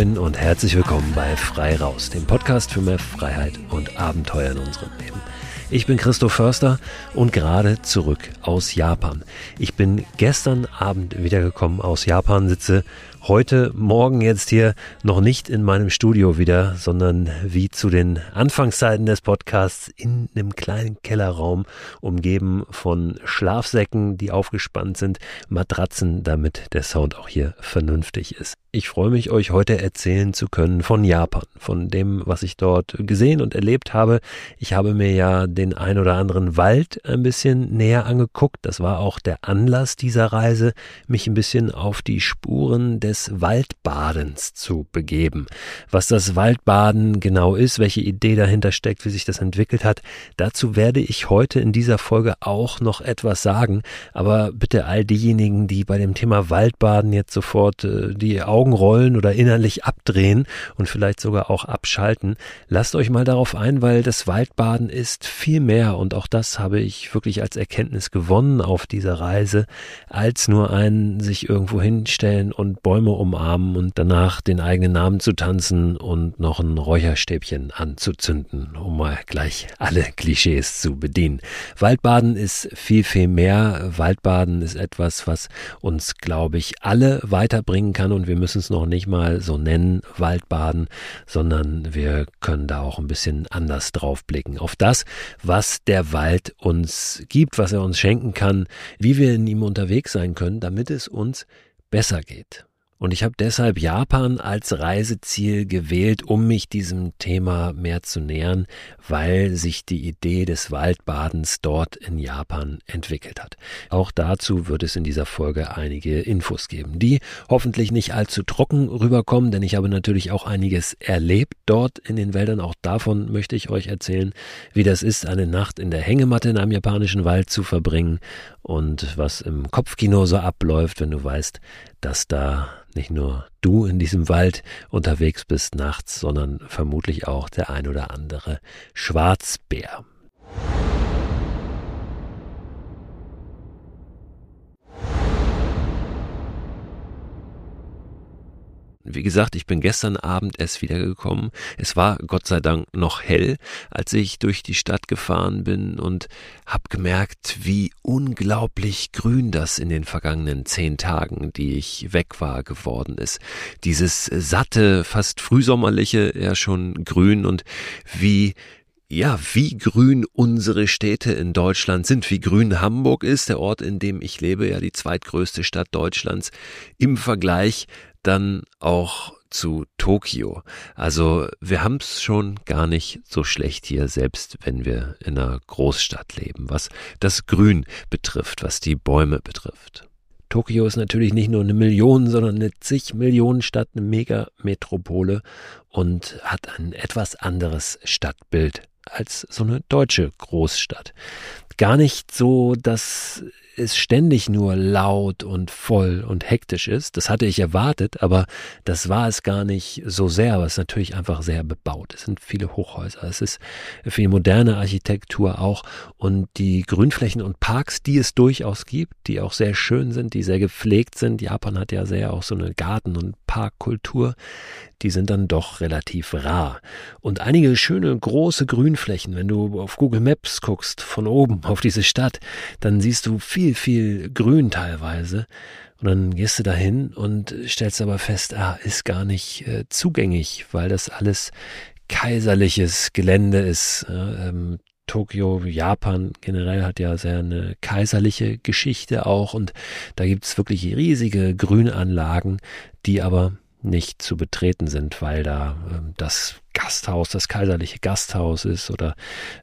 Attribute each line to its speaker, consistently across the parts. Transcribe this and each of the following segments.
Speaker 1: Moin und herzlich willkommen bei Frei Raus, dem Podcast für mehr Freiheit und Abenteuer in unserem Leben. Ich bin Christoph Förster und gerade zurück aus Japan. Ich bin gestern Abend wiedergekommen aus Japan, sitze heute Morgen jetzt hier noch nicht in meinem Studio wieder, sondern wie zu den Anfangszeiten des Podcasts in einem kleinen Kellerraum, umgeben von Schlafsäcken, die aufgespannt sind, Matratzen, damit der Sound auch hier vernünftig ist. Ich freue mich, euch heute erzählen zu können von Japan, von dem, was ich dort gesehen und erlebt habe. Ich habe mir ja den ein oder anderen Wald ein bisschen näher angeguckt. Das war auch der Anlass dieser Reise, mich ein bisschen auf die Spuren des Waldbadens zu begeben. Was das Waldbaden genau ist, welche Idee dahinter steckt, wie sich das entwickelt hat, dazu werde ich heute in dieser Folge auch noch etwas sagen. Aber bitte all diejenigen, die bei dem Thema Waldbaden jetzt sofort äh, die Augen rollen oder innerlich abdrehen und vielleicht sogar auch abschalten. Lasst euch mal darauf ein, weil das Waldbaden ist viel mehr und auch das habe ich wirklich als Erkenntnis gewonnen auf dieser Reise, als nur ein sich irgendwo hinstellen und Bäume umarmen und danach den eigenen Namen zu tanzen und noch ein Räucherstäbchen anzuzünden, um mal gleich alle Klischees zu bedienen. Waldbaden ist viel, viel mehr. Waldbaden ist etwas, was uns, glaube ich, alle weiterbringen kann und wir müssen es noch nicht mal so nennen, Waldbaden, sondern wir können da auch ein bisschen anders drauf blicken. Auf das, was der Wald uns gibt, was er uns schenken kann, wie wir in ihm unterwegs sein können, damit es uns besser geht. Und ich habe deshalb Japan als Reiseziel gewählt, um mich diesem Thema mehr zu nähern, weil sich die Idee des Waldbadens dort in Japan entwickelt hat. Auch dazu wird es in dieser Folge einige Infos geben, die hoffentlich nicht allzu trocken rüberkommen, denn ich habe natürlich auch einiges erlebt dort in den Wäldern. Auch davon möchte ich euch erzählen, wie das ist, eine Nacht in der Hängematte in einem japanischen Wald zu verbringen und was im Kopfkino so abläuft, wenn du weißt, dass da nicht nur du in diesem Wald unterwegs bist nachts, sondern vermutlich auch der ein oder andere Schwarzbär. Wie gesagt, ich bin gestern Abend erst wiedergekommen. Es war Gott sei Dank noch hell, als ich durch die Stadt gefahren bin und hab gemerkt, wie unglaublich grün das in den vergangenen zehn Tagen, die ich weg war, geworden ist. Dieses satte, fast frühsommerliche, ja schon grün und wie ja, wie grün unsere Städte in Deutschland sind, wie grün Hamburg ist, der Ort, in dem ich lebe, ja die zweitgrößte Stadt Deutschlands, im Vergleich dann auch zu Tokio. Also wir haben es schon gar nicht so schlecht hier, selbst wenn wir in einer Großstadt leben, was das Grün betrifft, was die Bäume betrifft. Tokio ist natürlich nicht nur eine Million, sondern eine zig Millionen Stadt, eine Megametropole und hat ein etwas anderes Stadtbild als so eine deutsche Großstadt. Gar nicht so, dass es ständig nur laut und voll und hektisch ist. Das hatte ich erwartet, aber das war es gar nicht so sehr, aber es ist natürlich einfach sehr bebaut. Es sind viele Hochhäuser, es ist viel moderne Architektur auch und die Grünflächen und Parks, die es durchaus gibt, die auch sehr schön sind, die sehr gepflegt sind. Japan hat ja sehr auch so eine Garten- und Parkkultur, die sind dann doch relativ rar. Und einige schöne große Grünflächen, wenn du auf Google Maps guckst, von oben auf diese Stadt, dann siehst du viel, viel Grün teilweise. Und dann gehst du dahin und stellst aber fest, ah, ist gar nicht äh, zugänglich, weil das alles kaiserliches Gelände ist. ähm, Tokio, Japan generell hat ja sehr eine kaiserliche Geschichte auch und da gibt's wirklich riesige Grünanlagen, die aber nicht zu betreten sind, weil da ähm, das Gasthaus, das kaiserliche Gasthaus ist oder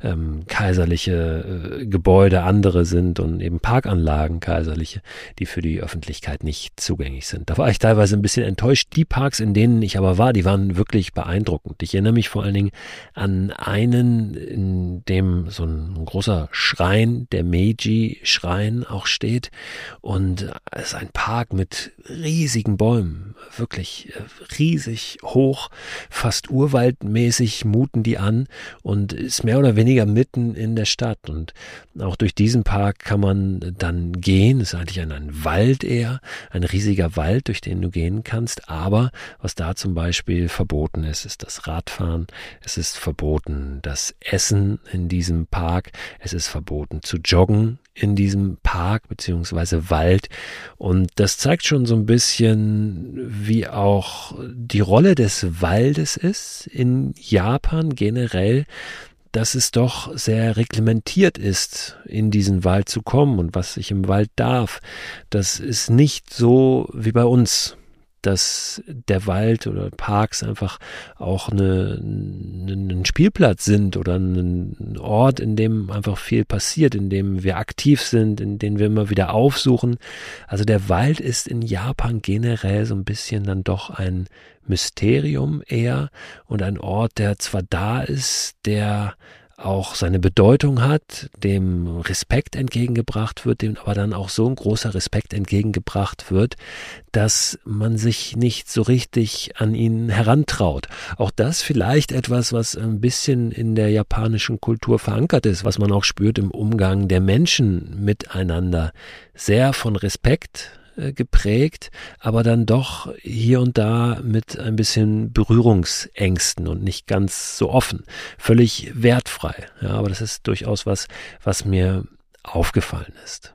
Speaker 1: ähm, kaiserliche äh, Gebäude andere sind und eben Parkanlagen kaiserliche, die für die Öffentlichkeit nicht zugänglich sind. Da war ich teilweise ein bisschen enttäuscht. Die Parks, in denen ich aber war, die waren wirklich beeindruckend. Ich erinnere mich vor allen Dingen an einen, in dem so ein, großer Schrein, der Meiji-Schrein auch steht und es ist ein Park mit riesigen Bäumen, wirklich äh, riesig hoch, fast urwaldmäßig muten die an und ist mehr oder weniger mitten in der Stadt. Und auch durch diesen Park kann man dann gehen. Es ist eigentlich ein, ein Wald eher, ein riesiger Wald, durch den du gehen kannst. Aber was da zum Beispiel verboten ist, ist das Radfahren. Es ist verboten das Essen in diesem Park. Es ist verboten zu joggen in diesem Park beziehungsweise Wald. Und das zeigt schon so ein bisschen, wie auch die Rolle des Waldes ist in Japan generell dass es doch sehr reglementiert ist, in diesen Wald zu kommen und was ich im Wald darf. Das ist nicht so wie bei uns dass der Wald oder Parks einfach auch eine, ein Spielplatz sind oder ein Ort, in dem einfach viel passiert, in dem wir aktiv sind, in dem wir immer wieder aufsuchen. Also der Wald ist in Japan generell so ein bisschen dann doch ein Mysterium eher und ein Ort, der zwar da ist, der auch seine Bedeutung hat, dem Respekt entgegengebracht wird, dem aber dann auch so ein großer Respekt entgegengebracht wird, dass man sich nicht so richtig an ihn herantraut. Auch das vielleicht etwas, was ein bisschen in der japanischen Kultur verankert ist, was man auch spürt im Umgang der Menschen miteinander. Sehr von Respekt, geprägt, aber dann doch hier und da mit ein bisschen Berührungsängsten und nicht ganz so offen. Völlig wertfrei. Ja, aber das ist durchaus was, was mir aufgefallen ist.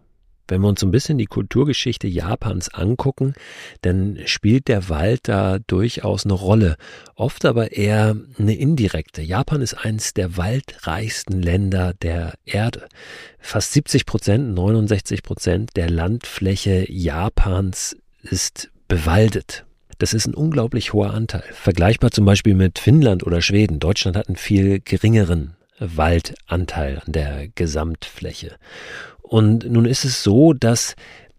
Speaker 1: Wenn wir uns ein bisschen die Kulturgeschichte Japans angucken, dann spielt der Wald da durchaus eine Rolle, oft aber eher eine indirekte. Japan ist eines der waldreichsten Länder der Erde. Fast 70 Prozent, 69 Prozent der Landfläche Japans ist bewaldet. Das ist ein unglaublich hoher Anteil. Vergleichbar zum Beispiel mit Finnland oder Schweden. Deutschland hat einen viel geringeren Waldanteil an der Gesamtfläche. Und nun ist es so, dass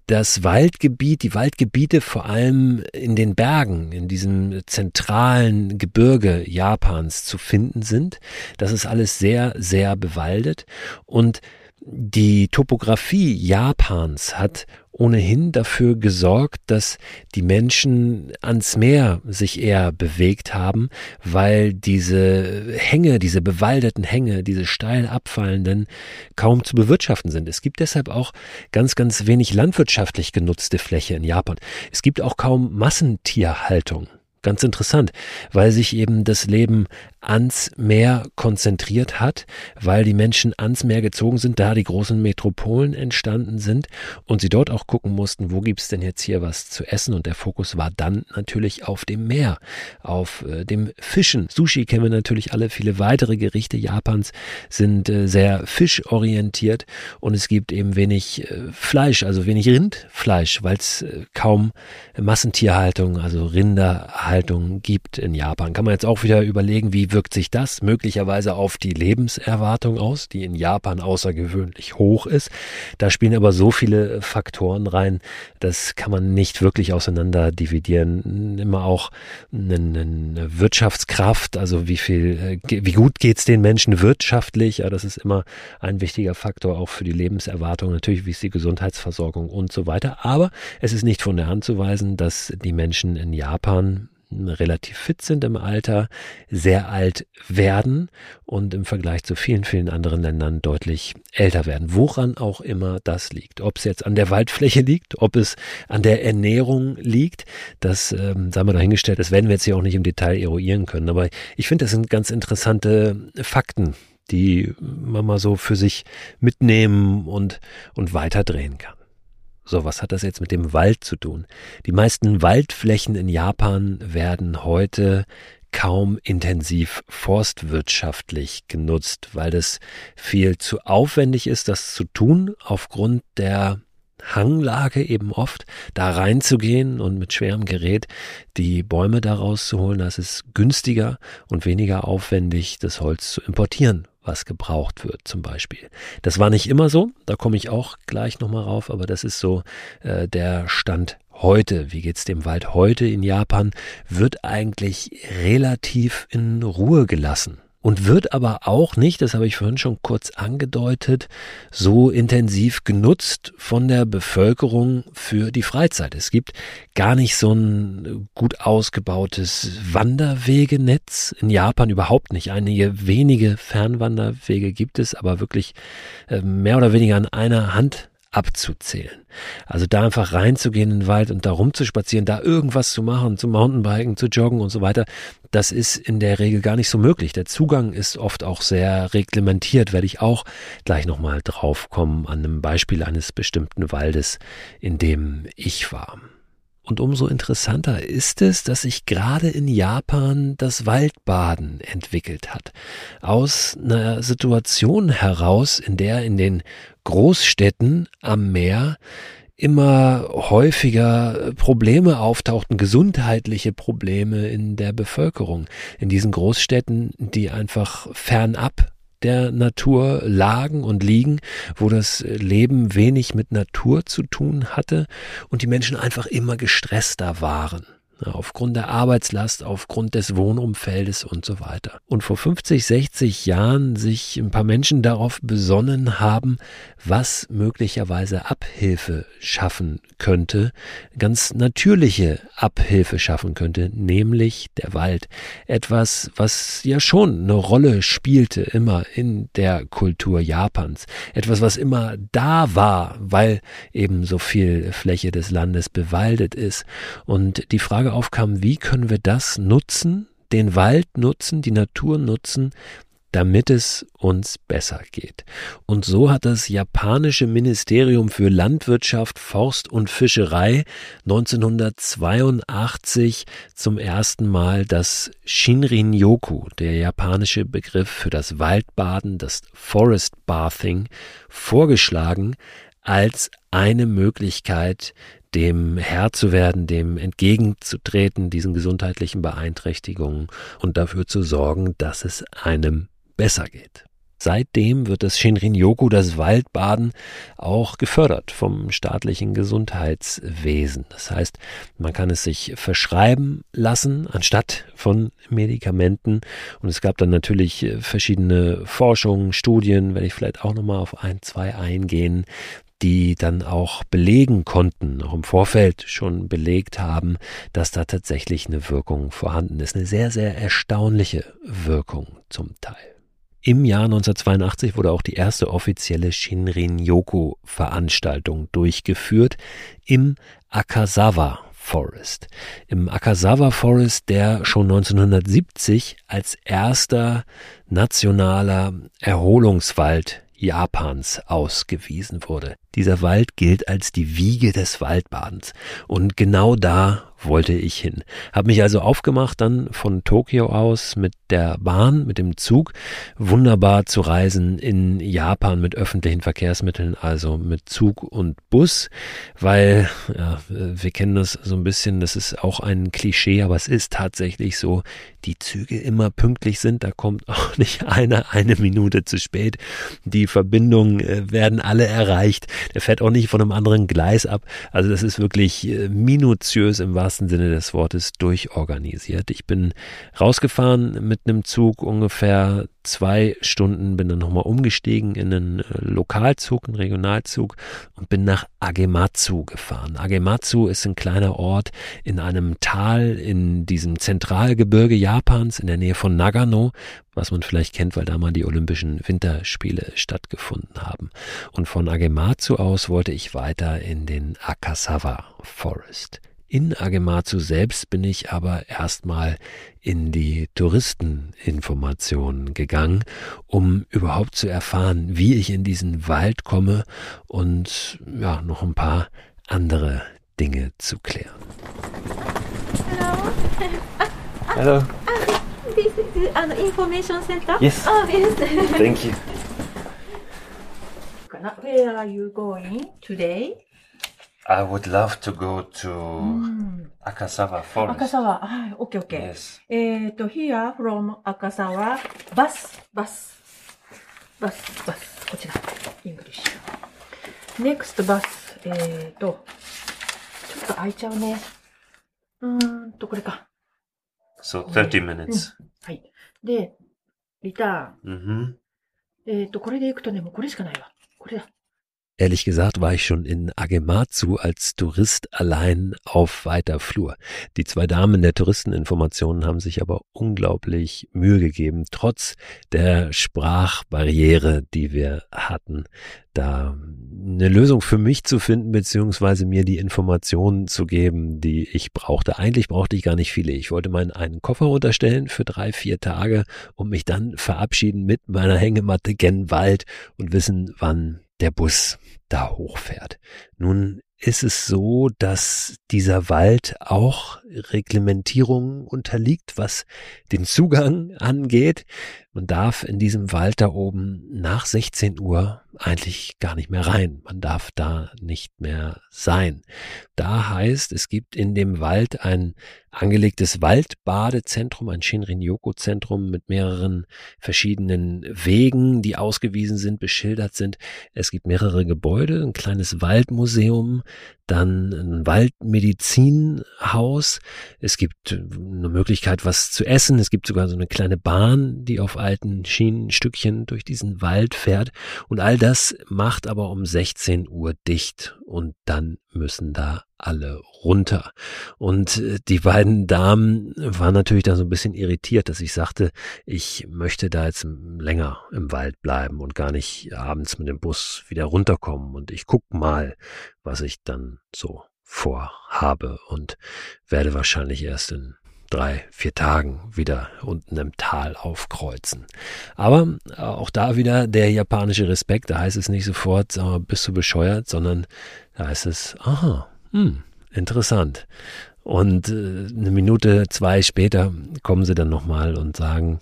Speaker 1: das Waldgebiet, die Waldgebiete vor allem in den Bergen, in diesem zentralen Gebirge Japans zu finden sind. Das ist alles sehr, sehr bewaldet und die Topographie Japans hat ohnehin dafür gesorgt, dass die Menschen ans Meer sich eher bewegt haben, weil diese Hänge, diese bewaldeten Hänge, diese steil abfallenden kaum zu bewirtschaften sind. Es gibt deshalb auch ganz, ganz wenig landwirtschaftlich genutzte Fläche in Japan. Es gibt auch kaum Massentierhaltung. Ganz interessant, weil sich eben das Leben ans Meer konzentriert hat, weil die Menschen ans Meer gezogen sind, da die großen Metropolen entstanden sind und sie dort auch gucken mussten, wo gibt's denn jetzt hier was zu essen und der Fokus war dann natürlich auf dem Meer, auf äh, dem Fischen. Sushi kennen wir natürlich alle, viele weitere Gerichte Japans sind äh, sehr fischorientiert und es gibt eben wenig äh, Fleisch, also wenig Rindfleisch, weil es äh, kaum Massentierhaltung, also Rinderhaltung gibt in Japan. Kann man jetzt auch wieder überlegen, wie wirkt sich das möglicherweise auf die Lebenserwartung aus, die in Japan außergewöhnlich hoch ist. Da spielen aber so viele Faktoren rein, das kann man nicht wirklich auseinander dividieren. Immer auch eine, Wirtschaftskraft, also wie viel, wie gut geht's den Menschen wirtschaftlich, ja, das ist immer ein wichtiger Faktor auch für die Lebenserwartung. Natürlich, wie ist die Gesundheitsversorgung und so weiter. Aber es ist nicht von der Hand zu weisen, dass die Menschen in Japan relativ fit sind im Alter, sehr alt werden und im Vergleich zu vielen, vielen anderen Ländern deutlich älter werden. Woran auch immer das liegt. Ob es jetzt an der Waldfläche liegt, ob es an der Ernährung liegt, das ähm, sagen wir dahingestellt, das werden wir jetzt hier auch nicht im Detail eruieren können. Aber ich finde, das sind ganz interessante Fakten, die man mal so für sich mitnehmen und, und weiterdrehen kann. So, was hat das jetzt mit dem Wald zu tun? Die meisten Waldflächen in Japan werden heute kaum intensiv forstwirtschaftlich genutzt, weil das viel zu aufwendig ist, das zu tun, aufgrund der Hanglage eben oft, da reinzugehen und mit schwerem Gerät die Bäume daraus zu holen, das ist günstiger und weniger aufwendig, das Holz zu importieren was gebraucht wird zum Beispiel. Das war nicht immer so, da komme ich auch gleich nochmal rauf, aber das ist so äh, der Stand heute. Wie geht's dem Wald heute in Japan? Wird eigentlich relativ in Ruhe gelassen. Und wird aber auch nicht, das habe ich vorhin schon kurz angedeutet, so intensiv genutzt von der Bevölkerung für die Freizeit. Es gibt gar nicht so ein gut ausgebautes Wanderwegenetz in Japan überhaupt nicht. Einige wenige Fernwanderwege gibt es, aber wirklich äh, mehr oder weniger an einer Hand abzuzählen. Also da einfach reinzugehen in den Wald und da rumzuspazieren, da irgendwas zu machen, zu Mountainbiken, zu joggen und so weiter, das ist in der Regel gar nicht so möglich. Der Zugang ist oft auch sehr reglementiert, werde ich auch gleich nochmal drauf kommen an einem Beispiel eines bestimmten Waldes, in dem ich war. Und umso interessanter ist es, dass sich gerade in Japan das Waldbaden entwickelt hat. Aus einer Situation heraus, in der in den Großstädten am Meer immer häufiger Probleme auftauchten, gesundheitliche Probleme in der Bevölkerung. In diesen Großstädten, die einfach fernab der Natur lagen und liegen, wo das Leben wenig mit Natur zu tun hatte und die Menschen einfach immer gestresster waren aufgrund der Arbeitslast, aufgrund des Wohnumfeldes und so weiter. Und vor 50, 60 Jahren sich ein paar Menschen darauf besonnen haben, was möglicherweise Abhilfe schaffen könnte, ganz natürliche Abhilfe schaffen könnte, nämlich der Wald. Etwas, was ja schon eine Rolle spielte immer in der Kultur Japans. Etwas, was immer da war, weil eben so viel Fläche des Landes bewaldet ist. Und die Frage aufkam, wie können wir das nutzen, den Wald nutzen, die Natur nutzen, damit es uns besser geht. Und so hat das japanische Ministerium für Landwirtschaft, Forst und Fischerei 1982 zum ersten Mal das Shinrin-yoku, der japanische Begriff für das Waldbaden, das Forest Bathing, vorgeschlagen als eine Möglichkeit, dem Herr zu werden, dem entgegenzutreten, diesen gesundheitlichen Beeinträchtigungen und dafür zu sorgen, dass es einem besser geht. Seitdem wird das Shinrin-yoku, das Waldbaden, auch gefördert vom staatlichen Gesundheitswesen. Das heißt, man kann es sich verschreiben lassen anstatt von Medikamenten. Und es gab dann natürlich verschiedene Forschungen, Studien, werde ich vielleicht auch nochmal auf ein, zwei eingehen, die dann auch belegen konnten, auch im Vorfeld schon belegt haben, dass da tatsächlich eine Wirkung vorhanden ist. Eine sehr, sehr erstaunliche Wirkung zum Teil. Im Jahr 1982 wurde auch die erste offizielle Shinrin-yoku-Veranstaltung durchgeführt im Akasawa Forest. Im Akasawa Forest, der schon 1970 als erster nationaler Erholungswald Japans ausgewiesen wurde. Dieser Wald gilt als die Wiege des Waldbadens. Und genau da wollte ich hin. Habe mich also aufgemacht, dann von Tokio aus mit der Bahn, mit dem Zug, wunderbar zu reisen in Japan mit öffentlichen Verkehrsmitteln, also mit Zug und Bus, weil ja, wir kennen das so ein bisschen, das ist auch ein Klischee, aber es ist tatsächlich so, die Züge immer pünktlich sind, da kommt auch nicht einer eine Minute zu spät. Die Verbindungen äh, werden alle erreicht. Der fährt auch nicht von einem anderen Gleis ab. Also das ist wirklich äh, minutiös im wahrsten Sinne des Wortes durchorganisiert. Ich bin rausgefahren mit einem Zug ungefähr zwei Stunden, bin dann nochmal umgestiegen in einen äh, Lokalzug, einen Regionalzug und bin nach Agematsu gefahren. Agematsu ist ein kleiner Ort in einem Tal in diesem Zentralgebirge Japans in der Nähe von Nagano, was man vielleicht kennt, weil da mal die Olympischen Winterspiele stattgefunden haben. Und von Agematsu aus wollte ich weiter in den Akasawa Forest. In Agematsu selbst bin ich aber erstmal in die Touristeninformationen gegangen, um überhaupt zu erfahren, wie ich in diesen Wald komme und ja, noch ein paar andere Dinge zu klären.
Speaker 2: Hallo.
Speaker 1: Hallo.
Speaker 2: あのインフォメーションセンター
Speaker 1: Yes.
Speaker 2: Oh, yes.
Speaker 1: Thank you.
Speaker 2: Where are you going today?
Speaker 1: I would love to go to Akasawa Forest.
Speaker 2: Akasawa. Ah, okay, okay.
Speaker 1: Yes.
Speaker 2: えっ、here from Akasawa, bus, bus, bus, bus. こちら、English. Next bus, えっ、ちょっと開いちゃうね。う、これか。
Speaker 1: So 30 minutes.
Speaker 2: はい。で、リターン。
Speaker 1: Mhm.
Speaker 2: えっ、と、これで行くとね、もうこれしかないわ。これだ。
Speaker 1: Ehrlich gesagt war ich schon in Agematsu als Tourist allein auf weiter Flur. Die zwei Damen der Touristeninformationen haben sich aber unglaublich Mühe gegeben, trotz der Sprachbarriere, die wir hatten, da eine Lösung für mich zu finden, beziehungsweise mir die Informationen zu geben, die ich brauchte. Eigentlich brauchte ich gar nicht viele. Ich wollte meinen einen Koffer unterstellen für drei, vier Tage und mich dann verabschieden mit meiner Hängematte gen Wald und wissen, wann der Bus da hochfährt. Nun ist es so, dass dieser Wald auch Reglementierungen unterliegt, was den Zugang angeht. Man darf in diesem Wald da oben nach 16 Uhr eigentlich gar nicht mehr rein. Man darf da nicht mehr sein. Da heißt, es gibt in dem Wald ein angelegtes Waldbadezentrum, ein Shinrin-Yoku-Zentrum mit mehreren verschiedenen Wegen, die ausgewiesen sind, beschildert sind. Es gibt mehrere Gebäude, ein kleines Waldmuseum, dann ein Waldmedizinhaus. Es gibt eine Möglichkeit, was zu essen. Es gibt sogar so eine kleine Bahn, die auf alten Schienenstückchen durch diesen Wald fährt. Und all das macht aber um 16 Uhr dicht und dann müssen da alle runter. Und äh, die beiden Damen waren natürlich da so ein bisschen irritiert, dass ich sagte, ich möchte da jetzt länger im Wald bleiben und gar nicht abends mit dem Bus wieder runterkommen. Und ich guck mal, was ich dann so vorhabe und werde wahrscheinlich erst in drei, vier Tagen wieder unten im Tal aufkreuzen. Aber auch da wieder der japanische Respekt, da heißt es nicht sofort, bist du bescheuert, sondern da heißt es, aha, hm, interessant. Und äh, eine Minute, zwei später kommen sie dann nochmal und sagen,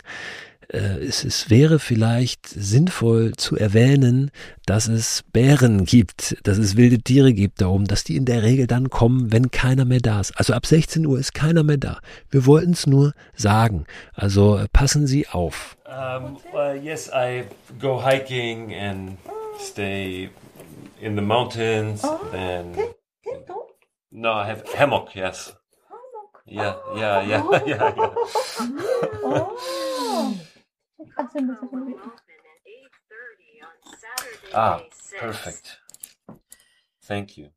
Speaker 1: äh, es, es, wäre vielleicht sinnvoll zu erwähnen, dass es Bären gibt, dass es wilde Tiere gibt darum, dass die in der Regel dann kommen, wenn keiner mehr da ist. Also ab 16 Uhr ist keiner mehr da. Wir wollten es nur sagen. Also äh, passen Sie auf.
Speaker 3: Um, uh, yes, I go hiking and stay in the mountains.
Speaker 2: Oh, okay.
Speaker 3: No, I have hammock. Yes. Yeah, yeah, yeah, yeah, yeah.
Speaker 2: あ、全部、全部。
Speaker 3: Ah, perfect. Thank you.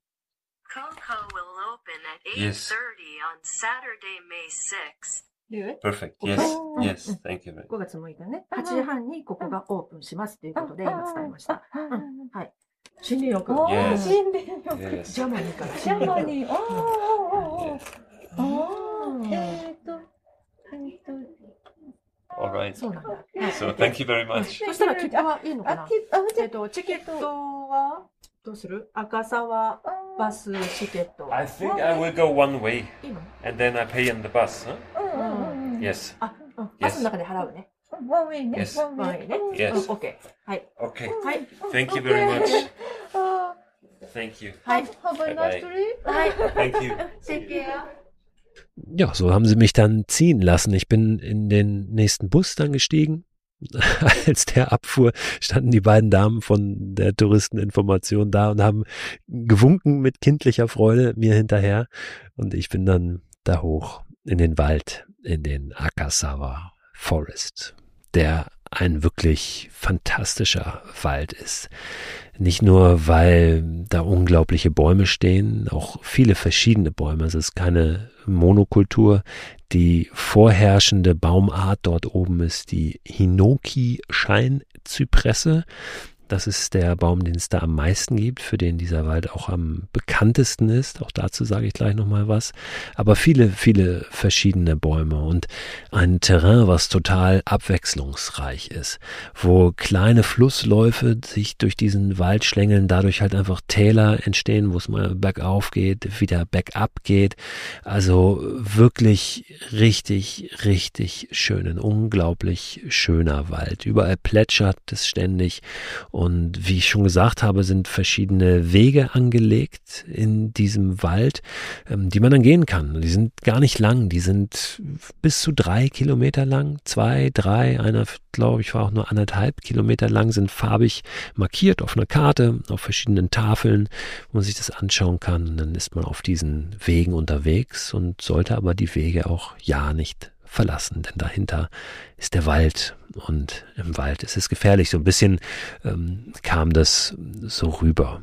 Speaker 4: Coco will open at 8.30
Speaker 3: Yes.
Speaker 4: on Saturday, May 6th.
Speaker 2: で
Speaker 3: Perfect. Yes, yes. Thank you. very-
Speaker 2: 5月6日ね、8時半にここがオープンしますということで今伝えました。うん、はい。森林浴。
Speaker 5: 森林浴.
Speaker 2: ジャマニーから
Speaker 5: ジャマ
Speaker 2: 森林
Speaker 5: に、おーおー
Speaker 3: Yes.
Speaker 5: おーおーえーと、えーと、
Speaker 3: All right.
Speaker 2: そうなんだ。はい
Speaker 3: So thank you very much.
Speaker 2: そしたら切符はいいのかな？えっと、チケットはどうする？赤沢
Speaker 5: あ、
Speaker 2: バスチケット。
Speaker 3: I think I will go one way
Speaker 2: いいの
Speaker 3: ？and then I pay in the bus. Huh?
Speaker 5: うんうんうん。
Speaker 3: Yes.
Speaker 2: あ、うん、バスの中で払うね。
Speaker 5: ワンウェイね。
Speaker 3: Yes.
Speaker 5: ワンウ
Speaker 2: ワンウェイね。
Speaker 5: うん
Speaker 3: Yes.
Speaker 2: うん、オッケー。はい。
Speaker 3: Okay.
Speaker 2: はい。
Speaker 3: Thank you very much.
Speaker 5: あ
Speaker 3: Thank you.
Speaker 2: はい。
Speaker 5: ー Have a nice trip.
Speaker 2: はい。
Speaker 3: Thank you.
Speaker 2: Take care.
Speaker 1: Ja, so haben sie mich dann ziehen lassen. Ich bin in den nächsten Bus dann gestiegen. Als der abfuhr, standen die beiden Damen von der Touristeninformation da und haben gewunken mit kindlicher Freude mir hinterher. Und ich bin dann da hoch in den Wald, in den Akasawa Forest, der ein wirklich fantastischer Wald ist. Nicht nur, weil da unglaubliche Bäume stehen, auch viele verschiedene Bäume. Es ist keine Monokultur. Die vorherrschende Baumart dort oben ist die Hinoki-Scheinzypresse. Das ist der Baum, den es da am meisten gibt, für den dieser Wald auch am bekanntesten ist. Auch dazu sage ich gleich nochmal was. Aber viele, viele verschiedene Bäume und ein Terrain, was total abwechslungsreich ist, wo kleine Flussläufe sich durch diesen Wald schlängeln, dadurch halt einfach Täler entstehen, wo es mal bergauf geht, wieder bergab geht. Also wirklich richtig, richtig schön, ein unglaublich schöner Wald. Überall plätschert es ständig und wie ich schon gesagt habe, sind verschiedene Wege angelegt in diesem Wald, ähm, die man dann gehen kann. Die sind gar nicht lang, die sind bis zu drei Kilometer lang, zwei, drei, einer, glaube ich, war auch nur anderthalb Kilometer lang, sind farbig markiert auf einer Karte, auf verschiedenen Tafeln, wo man sich das anschauen kann. Und dann ist man auf diesen Wegen unterwegs und sollte aber die Wege auch ja nicht verlassen, denn dahinter ist der Wald und im Wald ist es gefährlich. So ein bisschen ähm, kam das so rüber.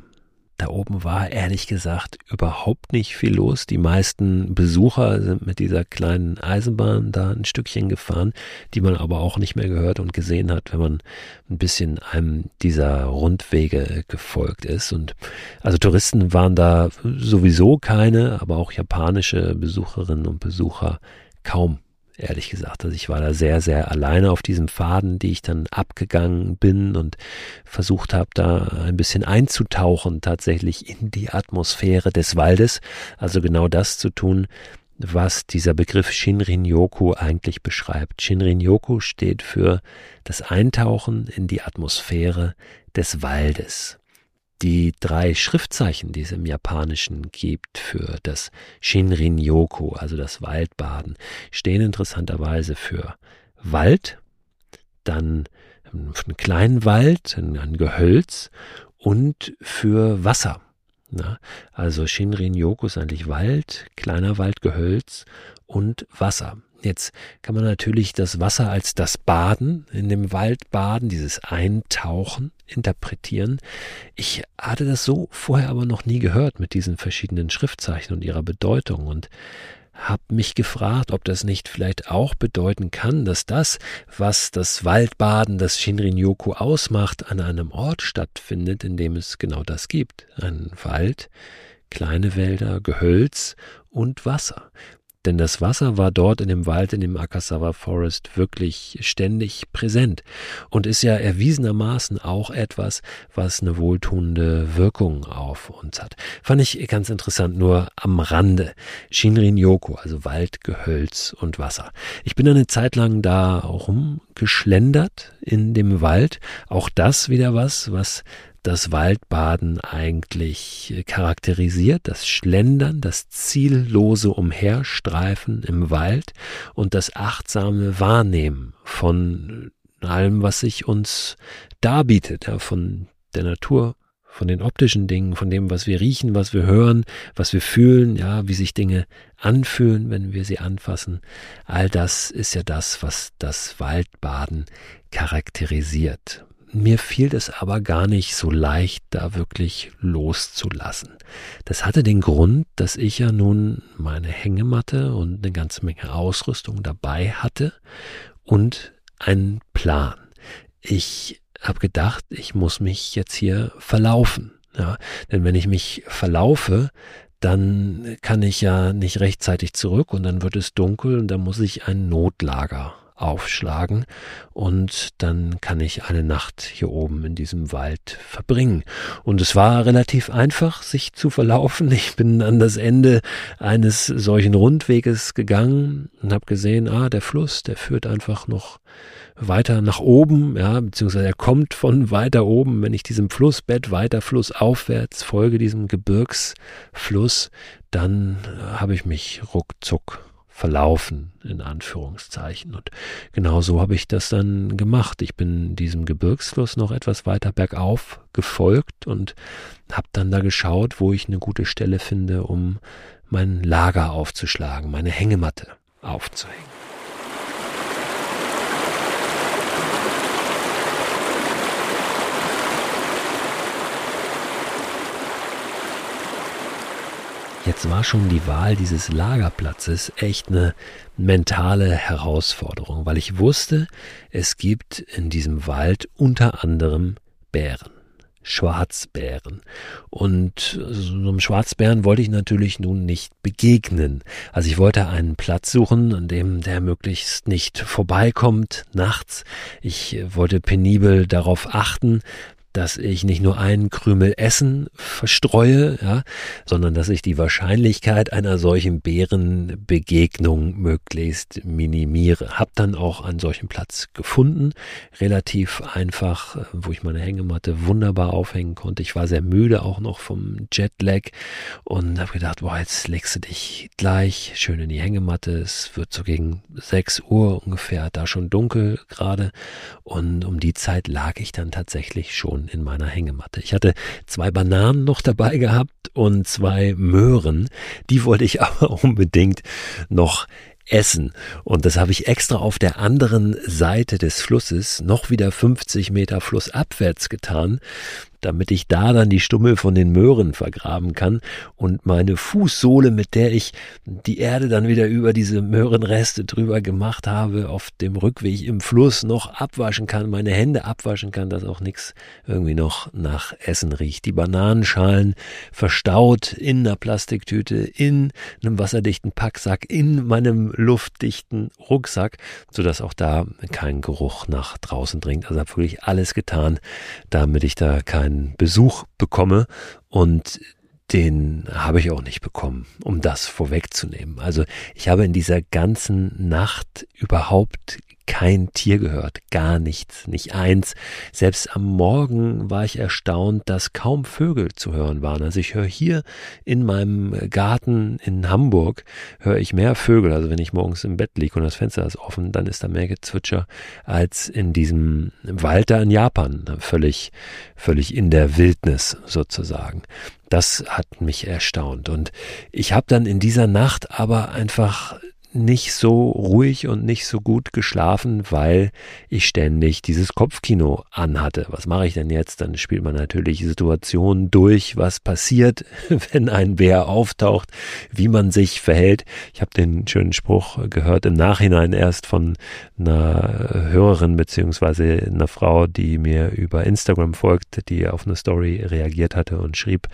Speaker 1: Da oben war ehrlich gesagt überhaupt nicht viel los. Die meisten Besucher sind mit dieser kleinen Eisenbahn da ein Stückchen gefahren, die man aber auch nicht mehr gehört und gesehen hat, wenn man ein bisschen einem dieser Rundwege gefolgt ist. Und also Touristen waren da sowieso keine, aber auch japanische Besucherinnen und Besucher kaum ehrlich gesagt. Also ich war da sehr, sehr alleine auf diesem Faden, die ich dann abgegangen bin und versucht habe, da ein bisschen einzutauchen, tatsächlich in die Atmosphäre des Waldes. Also genau das zu tun, was dieser Begriff Shinrin-yoku eigentlich beschreibt. Shinrin-yoku steht für das Eintauchen in die Atmosphäre des Waldes die drei Schriftzeichen, die es im Japanischen gibt für das Shinrin-yoku, also das Waldbaden, stehen interessanterweise für Wald, dann einen kleinen Wald, ein Gehölz und für Wasser. Also Shinrin-yoku ist eigentlich Wald, kleiner Wald, Gehölz und Wasser. Jetzt kann man natürlich das Wasser als das Baden in dem Wald baden, dieses Eintauchen interpretieren. Ich hatte das so vorher aber noch nie gehört mit diesen verschiedenen Schriftzeichen und ihrer Bedeutung und habe mich gefragt, ob das nicht vielleicht auch bedeuten kann, dass das, was das Waldbaden, das Shinrin-yoku ausmacht, an einem Ort stattfindet, in dem es genau das gibt. Ein Wald, kleine Wälder, Gehölz und Wasser. Denn das Wasser war dort in dem Wald, in dem Akasawa Forest wirklich ständig präsent und ist ja erwiesenermaßen auch etwas, was eine wohltuende Wirkung auf uns hat. Fand ich ganz interessant, nur am Rande. Shinrin-yoku, also Wald, Gehölz und Wasser. Ich bin eine Zeit lang da rumgeschlendert in dem Wald. Auch das wieder was, was das Waldbaden eigentlich charakterisiert, das Schlendern, das ziellose Umherstreifen im Wald und das achtsame Wahrnehmen von allem, was sich uns darbietet, ja, von der Natur, von den optischen Dingen, von dem, was wir riechen, was wir hören, was wir fühlen, ja, wie sich Dinge anfühlen, wenn wir sie anfassen. All das ist ja das, was das Waldbaden charakterisiert. Mir fiel es aber gar nicht so leicht, da wirklich loszulassen. Das hatte den Grund, dass ich ja nun meine Hängematte und eine ganze Menge Ausrüstung dabei hatte und einen Plan. Ich habe gedacht, ich muss mich jetzt hier verlaufen. Ja, denn wenn ich mich verlaufe, dann kann ich ja nicht rechtzeitig zurück und dann wird es dunkel und dann muss ich ein Notlager aufschlagen und dann kann ich eine Nacht hier oben in diesem Wald verbringen. Und es war relativ einfach, sich zu verlaufen. Ich bin an das Ende eines solchen Rundweges gegangen und habe gesehen, ah, der Fluss, der führt einfach noch weiter nach oben, ja, beziehungsweise er kommt von weiter oben, wenn ich diesem Flussbett weiter flussaufwärts folge, diesem Gebirgsfluss, dann habe ich mich ruckzuck verlaufen, in Anführungszeichen. Und genau so habe ich das dann gemacht. Ich bin diesem Gebirgsfluss noch etwas weiter bergauf gefolgt und habe dann da geschaut, wo ich eine gute Stelle finde, um mein Lager aufzuschlagen, meine Hängematte aufzuhängen. Jetzt war schon die Wahl dieses Lagerplatzes echt eine mentale Herausforderung, weil ich wusste, es gibt in diesem Wald unter anderem Bären. Schwarzbären. Und so einem Schwarzbären wollte ich natürlich nun nicht begegnen. Also ich wollte einen Platz suchen, an dem der möglichst nicht vorbeikommt nachts. Ich wollte penibel darauf achten, dass ich nicht nur einen Krümel Essen verstreue, ja, sondern dass ich die Wahrscheinlichkeit einer solchen Bärenbegegnung möglichst minimiere. Hab dann auch einen solchen Platz gefunden, relativ einfach, wo ich meine Hängematte wunderbar aufhängen konnte. Ich war sehr müde auch noch vom Jetlag und habe gedacht, boah, jetzt legst du dich gleich schön in die Hängematte. Es wird so gegen 6 Uhr ungefähr da schon dunkel gerade und um die Zeit lag ich dann tatsächlich schon Bananen in meiner Hängematte. Ich hatte zwei Bananen noch dabei gehabt und zwei Möhren. Die wollte ich aber unbedingt noch Essen. Und das habe ich extra auf der anderen Seite des Flusses noch wieder 50 Meter flussabwärts getan, damit ich da dann die Stummel von den Möhren vergraben kann und meine Fußsohle, mit der ich die Erde dann wieder über diese Möhrenreste drüber gemacht habe, auf dem Rückweg im Fluss noch abwaschen kann, meine Hände abwaschen kann, dass auch nichts irgendwie noch nach Essen riecht. Die Bananenschalen verstaut in einer Plastiktüte, in einem wasserdichten Packsack, in meinem luftdichten Rucksack, sodass auch da kein Geruch nach draußen dringt. Also habe wirklich alles getan, damit ich da kein einen Besuch bekomme und den habe ich auch nicht bekommen, um das vorwegzunehmen. Also ich habe in dieser ganzen Nacht überhaupt kein Tier gehört, gar nichts, nicht eins. Selbst am Morgen war ich erstaunt, dass kaum Vögel zu hören waren. Also ich höre hier in meinem Garten in Hamburg, höre ich mehr Vögel. Also wenn ich morgens im Bett liege und das Fenster ist offen, dann ist da mehr Gezwitscher als in diesem Wald da in Japan. Völlig, völlig in der Wildnis sozusagen. Das hat mich erstaunt. Und ich habe dann in dieser Nacht aber einfach nicht so ruhig und nicht so gut geschlafen, weil ich ständig dieses Kopfkino anhatte. Was mache ich denn jetzt? Dann spielt man natürlich Situationen durch, was passiert, wenn ein Bär auftaucht, wie man sich verhält. Ich habe den schönen Spruch gehört im Nachhinein erst von einer Hörerin beziehungsweise einer Frau, die mir über Instagram folgt, die auf eine Story reagiert hatte und schrieb,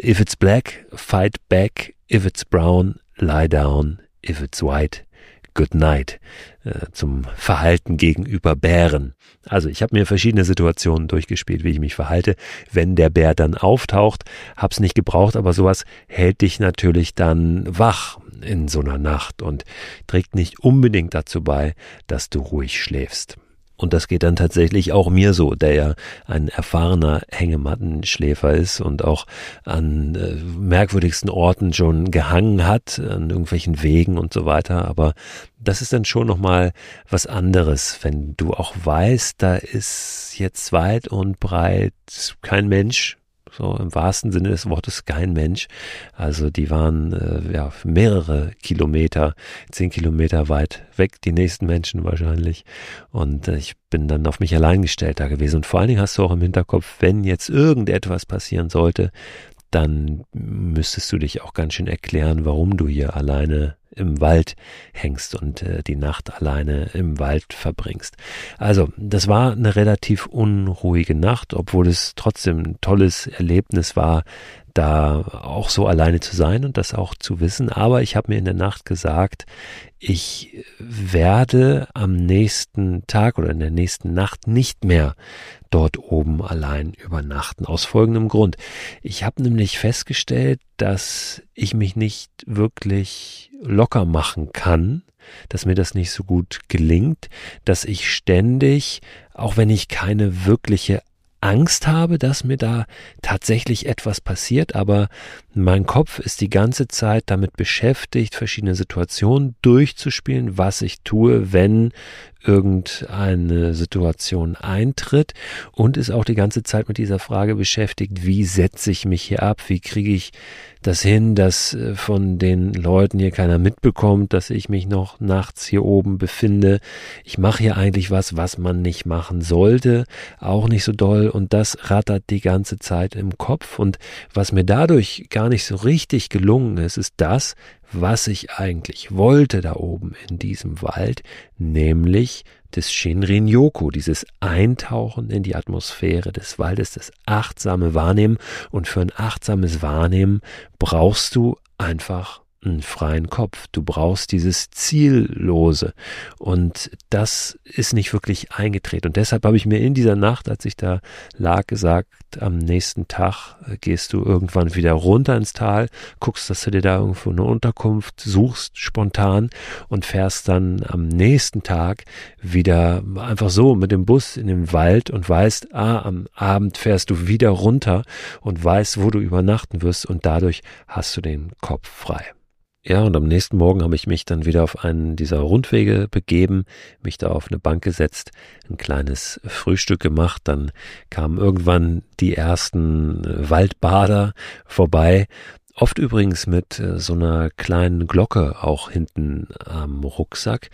Speaker 1: If it's black, fight back. If it's brown, lie down if it's white, good night, äh, zum Verhalten gegenüber Bären. Also ich habe mir verschiedene Situationen durchgespielt, wie ich mich verhalte. Wenn der Bär dann auftaucht, hab's nicht gebraucht, aber sowas hält dich natürlich dann wach in so einer Nacht und trägt nicht unbedingt dazu bei, dass du ruhig schläfst. Und das geht dann tatsächlich auch mir so, der ja ein erfahrener Hängemattenschläfer ist und auch an äh, merkwürdigsten Orten schon gehangen hat, an irgendwelchen Wegen und so weiter. Aber das ist dann schon nochmal was anderes, wenn du auch weißt, da ist jetzt weit und breit kein Mensch, so im wahrsten Sinne des Wortes kein Mensch. Also die waren äh, ja mehrere Kilometer, zehn Kilometer weit weg, die nächsten Menschen wahrscheinlich. Und äh, ich bin dann auf mich allein gestellt da gewesen. Und vor allen Dingen hast du auch im Hinterkopf, wenn jetzt irgendetwas passieren sollte, dann müsstest du dich auch ganz schön erklären, warum du hier alleine im Wald hängst und äh, die Nacht alleine im Wald verbringst. Also, das war eine relativ unruhige Nacht, obwohl es trotzdem ein tolles Erlebnis war, da auch so alleine zu sein und das auch zu wissen. Aber ich habe mir in der Nacht gesagt, ich werde am nächsten Tag oder in der nächsten Nacht nicht mehr dort oben allein übernachten. Aus folgendem Grund. Ich habe nämlich festgestellt, dass ich mich nicht wirklich locker machen kann, dass mir das nicht so gut gelingt, dass ich ständig, auch wenn ich keine wirkliche Angst habe, dass mir da tatsächlich etwas passiert, aber mein Kopf ist die ganze Zeit damit beschäftigt, verschiedene Situationen durchzuspielen, was ich tue, wenn irgendeine Situation eintritt und ist auch die ganze Zeit mit dieser Frage beschäftigt, wie setze ich mich hier ab, wie kriege ich das hin, dass äh, von den Leuten hier keiner mitbekommt, dass ich mich noch nachts hier oben befinde. Ich mache hier eigentlich was, was man nicht machen sollte, auch nicht so doll und das rattert die ganze Zeit im Kopf und was mir dadurch gar nicht so richtig gelungen ist, ist das, was ich eigentlich wollte da oben in diesem Wald, nämlich des Shinrin-yoku, dieses Eintauchen in die Atmosphäre des Waldes, das achtsame Wahrnehmen. Und für ein achtsames Wahrnehmen brauchst du einfach einen freien Kopf. Du brauchst dieses Ziellose. Und das ist nicht wirklich eingetreten. Und deshalb habe ich mir in dieser Nacht, als ich da lag, gesagt, am nächsten Tag äh, gehst du irgendwann wieder runter ins Tal, guckst, dass du dir da irgendwo eine Unterkunft suchst, spontan, und fährst dann am nächsten Tag wieder einfach so mit dem Bus in den Wald und weißt, ah, am Abend fährst du wieder runter und weißt, wo du übernachten wirst und dadurch hast du den Kopf frei. Ja, und am nächsten Morgen habe ich mich dann wieder auf einen dieser Rundwege begeben, mich da auf eine Bank gesetzt, ein kleines Frühstück gemacht, dann kamen irgendwann die ersten Waldbader vorbei Oft übrigens mit äh, so einer kleinen Glocke auch hinten am Rucksack,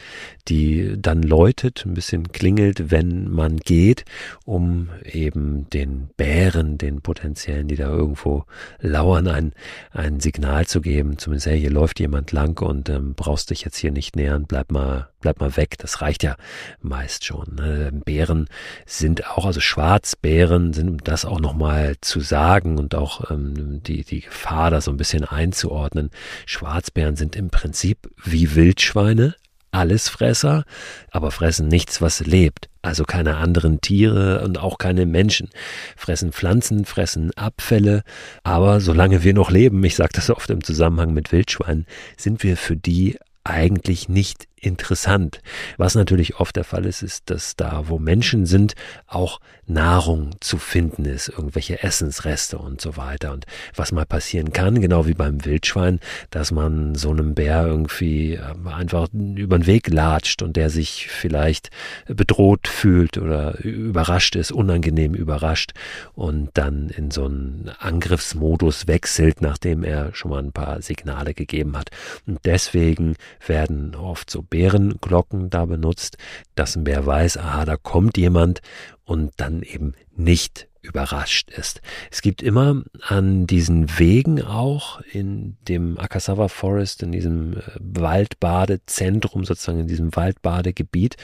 Speaker 1: die dann läutet, ein bisschen klingelt, wenn man geht, um eben den Bären, den potenziellen, die da irgendwo lauern, ein, ein Signal zu geben. Zumindest, hey, hier läuft jemand lang und ähm, brauchst dich jetzt hier nicht nähern, bleib mal, bleib mal weg. Das reicht ja meist schon. Ne? Bären sind auch, also Schwarzbären sind, um das auch nochmal zu sagen und auch ähm, die, die Gefahr, da so ein bisschen einzuordnen. Schwarzbären sind im Prinzip wie Wildschweine, Allesfresser, aber fressen nichts, was lebt. Also keine anderen Tiere und auch keine Menschen. Fressen Pflanzen, fressen Abfälle. Aber solange wir noch leben, ich sage das oft im Zusammenhang mit Wildschweinen, sind wir für die eigentlich nicht interessant. Was natürlich oft der Fall ist, ist, dass da, wo Menschen sind, auch Nahrung zu finden ist, irgendwelche Essensreste und so weiter. Und was mal passieren kann, genau wie beim Wildschwein, dass man so einem Bär irgendwie äh, einfach über den Weg latscht und der sich vielleicht bedroht fühlt oder überrascht ist, unangenehm überrascht und dann in so einen Angriffsmodus wechselt, nachdem er schon mal ein paar Signale gegeben hat. Und deswegen werden oft so Bärenglocken da benutzt, dass ein Bär weiß, aha, da kommt jemand und dann eben nicht überrascht ist. Es gibt immer an diesen Wegen auch in dem Akasawa Forest, in diesem äh, Waldbadezentrum, sozusagen in diesem Waldbadegebiet,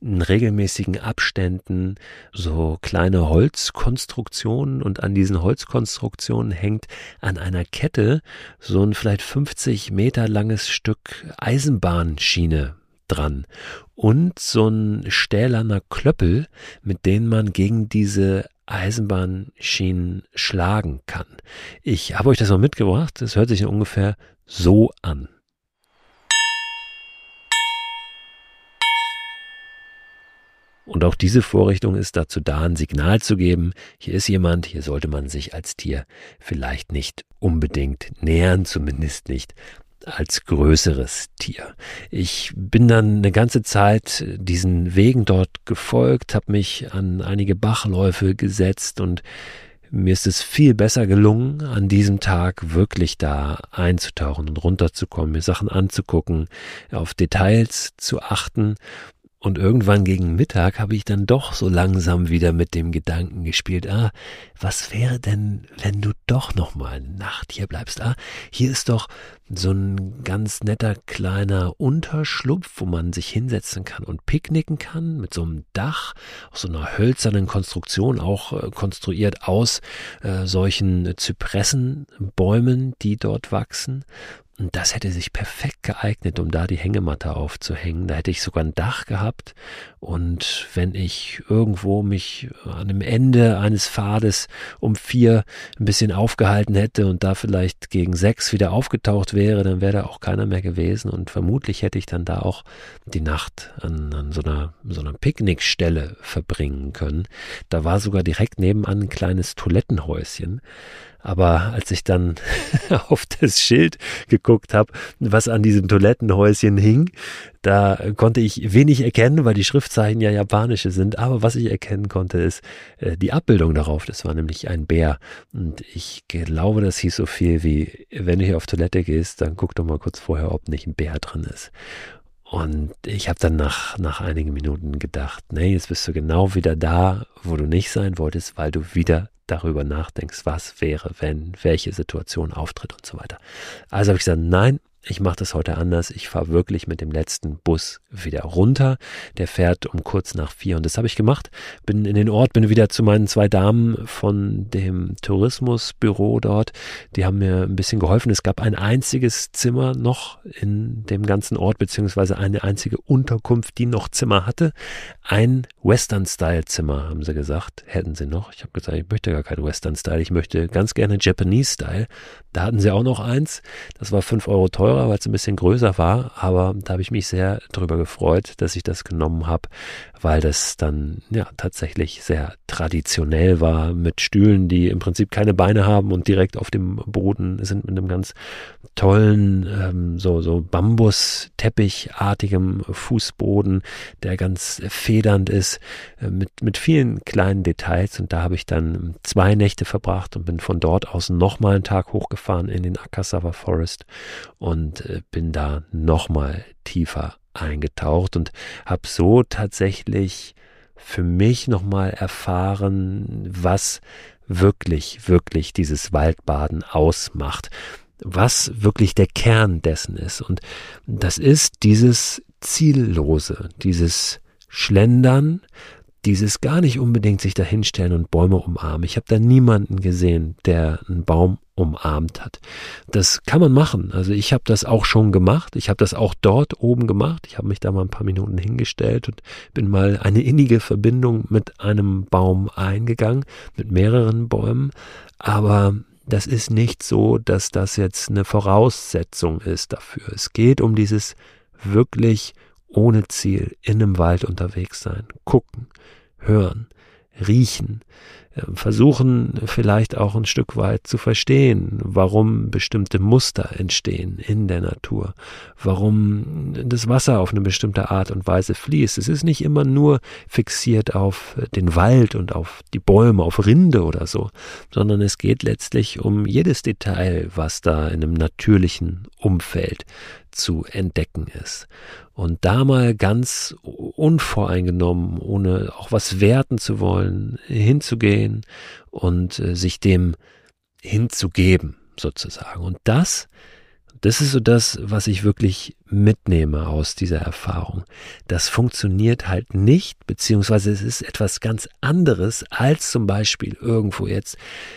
Speaker 1: in regelmäßigen Abständen so kleine Holzkonstruktionen und an diesen Holzkonstruktionen hängt an einer Kette so ein vielleicht 50 Meter langes Stück Eisenbahnschiene dran und so ein stählerner Klöppel, mit dem man gegen diese Eisenbahnschienen schlagen kann. Ich habe euch das mal mitgebracht. Es hört sich ungefähr so an. Und auch diese Vorrichtung ist dazu da, ein Signal zu geben, hier ist jemand, hier sollte man sich als Tier vielleicht nicht unbedingt nähern, zumindest nicht als größeres Tier. Ich bin dann eine ganze Zeit diesen Wegen dort gefolgt, habe mich an einige Bachläufe gesetzt und mir ist es viel besser gelungen, an diesem Tag wirklich da einzutauchen und runterzukommen, mir Sachen anzugucken, auf Details zu achten und irgendwann gegen Mittag habe ich dann doch so langsam wieder mit dem Gedanken gespielt, ah, was wäre denn, wenn du doch noch mal Nacht hier bleibst? Ah, hier ist doch so ein ganz netter kleiner Unterschlupf, wo man sich hinsetzen kann und picknicken kann, mit so einem Dach, aus so einer hölzernen Konstruktion, auch äh, konstruiert aus äh, solchen Zypressenbäumen, die dort wachsen. Und das hätte sich perfekt geeignet, um da die Hängematte aufzuhängen. Da hätte ich sogar ein Dach gehabt. Und wenn ich irgendwo mich an dem Ende eines Pfades um vier ein bisschen aufgehalten hätte und da vielleicht gegen sechs wieder aufgetaucht wäre, dann wäre da auch keiner mehr gewesen. Und vermutlich hätte ich dann da auch die Nacht an, an so einer, so einer Picknickstelle verbringen können. Da war sogar direkt nebenan ein kleines Toilettenhäuschen. Aber als ich dann auf das Schild geguckt habe, was an diesem Toilettenhäuschen hing, da konnte ich wenig erkennen, weil die Schriftzeichen ja japanische sind. Aber was ich erkennen konnte, ist äh, die Abbildung darauf. Das war nämlich ein Bär. Und ich glaube, das hieß so viel wie, wenn du hier auf Toilette gehst, dann guck doch mal kurz vorher, ob nicht ein Bär drin ist. Und ich habe dann nach, nach einigen Minuten gedacht, nee, jetzt bist du genau wieder da, wo du nicht sein wolltest, weil du wieder darüber nachdenkst, was wäre, wenn, welche Situation auftritt und so weiter. Also habe ich gesagt, nein, ich mache das heute anders. Ich fahre wirklich mit dem letzten Bus wieder runter. Der fährt um kurz nach vier und das habe ich gemacht. Bin in den Ort, bin wieder zu meinen zwei Damen von dem Tourismusbüro dort. Die haben mir ein bisschen geholfen. Es gab ein einziges Zimmer noch in dem ganzen Ort, beziehungsweise eine einzige Unterkunft, die noch Zimmer hatte. Ein Western-Style-Zimmer, haben sie gesagt, hätten sie noch. Ich habe gesagt, ich möchte gar kein Western-Style. Ich möchte ganz gerne Japanese-Style. Da hatten sie auch noch eins. Das war fünf Euro teuer teurer, weil es ein bisschen größer war, aber da habe ich mich sehr drüber gefreut, dass ich das genommen habe, weil das dann ja tatsächlich sehr traditionell war mit Stühlen, die im Prinzip keine Beine haben und direkt auf dem Boden sind mit einem ganz tollen ähm, so so Bambus-Teppichartigem Fußboden, der ganz federnd ist äh, mit mit vielen kleinen Details. Und da habe ich dann zwei Nächte verbracht und bin von dort aus nochmal einen Tag hochgefahren in den Akasawa Forest und äh, bin da nochmal tiefer eingetaucht und habe so tatsächlich für mich nochmal erfahren, was wirklich, wirklich dieses Waldbaden ausmacht, was wirklich der Kern dessen ist. Und das ist dieses Ziellose, dieses Schlendern, dieses gar nicht unbedingt sich dahinstellen und Bäume umarmen. Ich habe da niemanden gesehen, der einen Baum umarmt hat. Das kann man machen. Also ich habe das auch schon gemacht. Ich habe das auch dort oben gemacht. Ich habe mich da mal ein paar Minuten hingestellt und bin mal eine innige Verbindung mit einem Baum eingegangen, mit mehreren Bäumen. Aber das ist nicht so, dass das jetzt eine Voraussetzung ist dafür. Es geht um dieses wirklich ohne Ziel in einem Wald unterwegs sein, gucken, hören, riechen, äh, versuchen vielleicht auch ein Stück weit zu verstehen, warum bestimmte Muster entstehen in der Natur, warum das Wasser auf eine bestimmte Art und Weise fließt. Es ist nicht immer nur fixiert auf den Wald und auf die Bäume, auf Rinde oder so, sondern es geht letztlich um jedes Detail, was da in einem natürlichen Umfeld zu entdecken ist. Und da mal ganz unvoreingenommen, ohne auch was werten zu wollen, hinzugehen und äh, sich dem hinzugeben, sozusagen. Und das, das ist so das, was ich wirklich mitnehme aus dieser Erfahrung. Das funktioniert halt nicht, beziehungsweise es ist etwas ganz anderes, als zum Beispiel irgendwo jetzt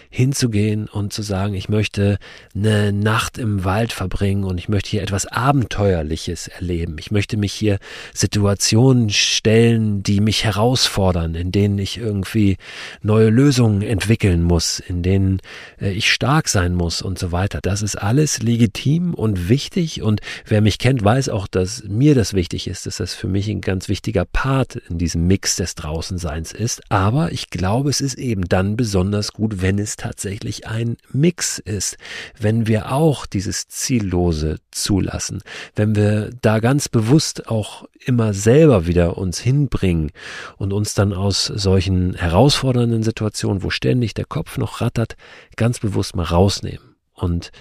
Speaker 1: hinzugehen und zu sagen, ich möchte eine Nacht im Wald verbringen und ich möchte hier etwas Abenteuerliches erleben. Ich möchte mich hier Situationen stellen, die mich herausfordern, in denen ich irgendwie neue Lösungen entwickeln muss, in denen äh, ich stark sein muss und so weiter. Das ist alles legitim und wichtig und wer mich kennt, weiß auch, dass mir das wichtig ist, dass das für mich ein ganz wichtiger Part in diesem Mix des Draußenseins ist. Aber ich glaube, es ist eben dann besonders gut, wenn es tatsächlich ein Mix ist, wenn wir auch dieses Ziellose zulassen, wenn wir da ganz bewusst auch immer selber wieder uns hinbringen und uns dann aus solchen herausfordernden Situationen, wo ständig der Kopf noch rattert, ganz bewusst mal rausnehmen. Und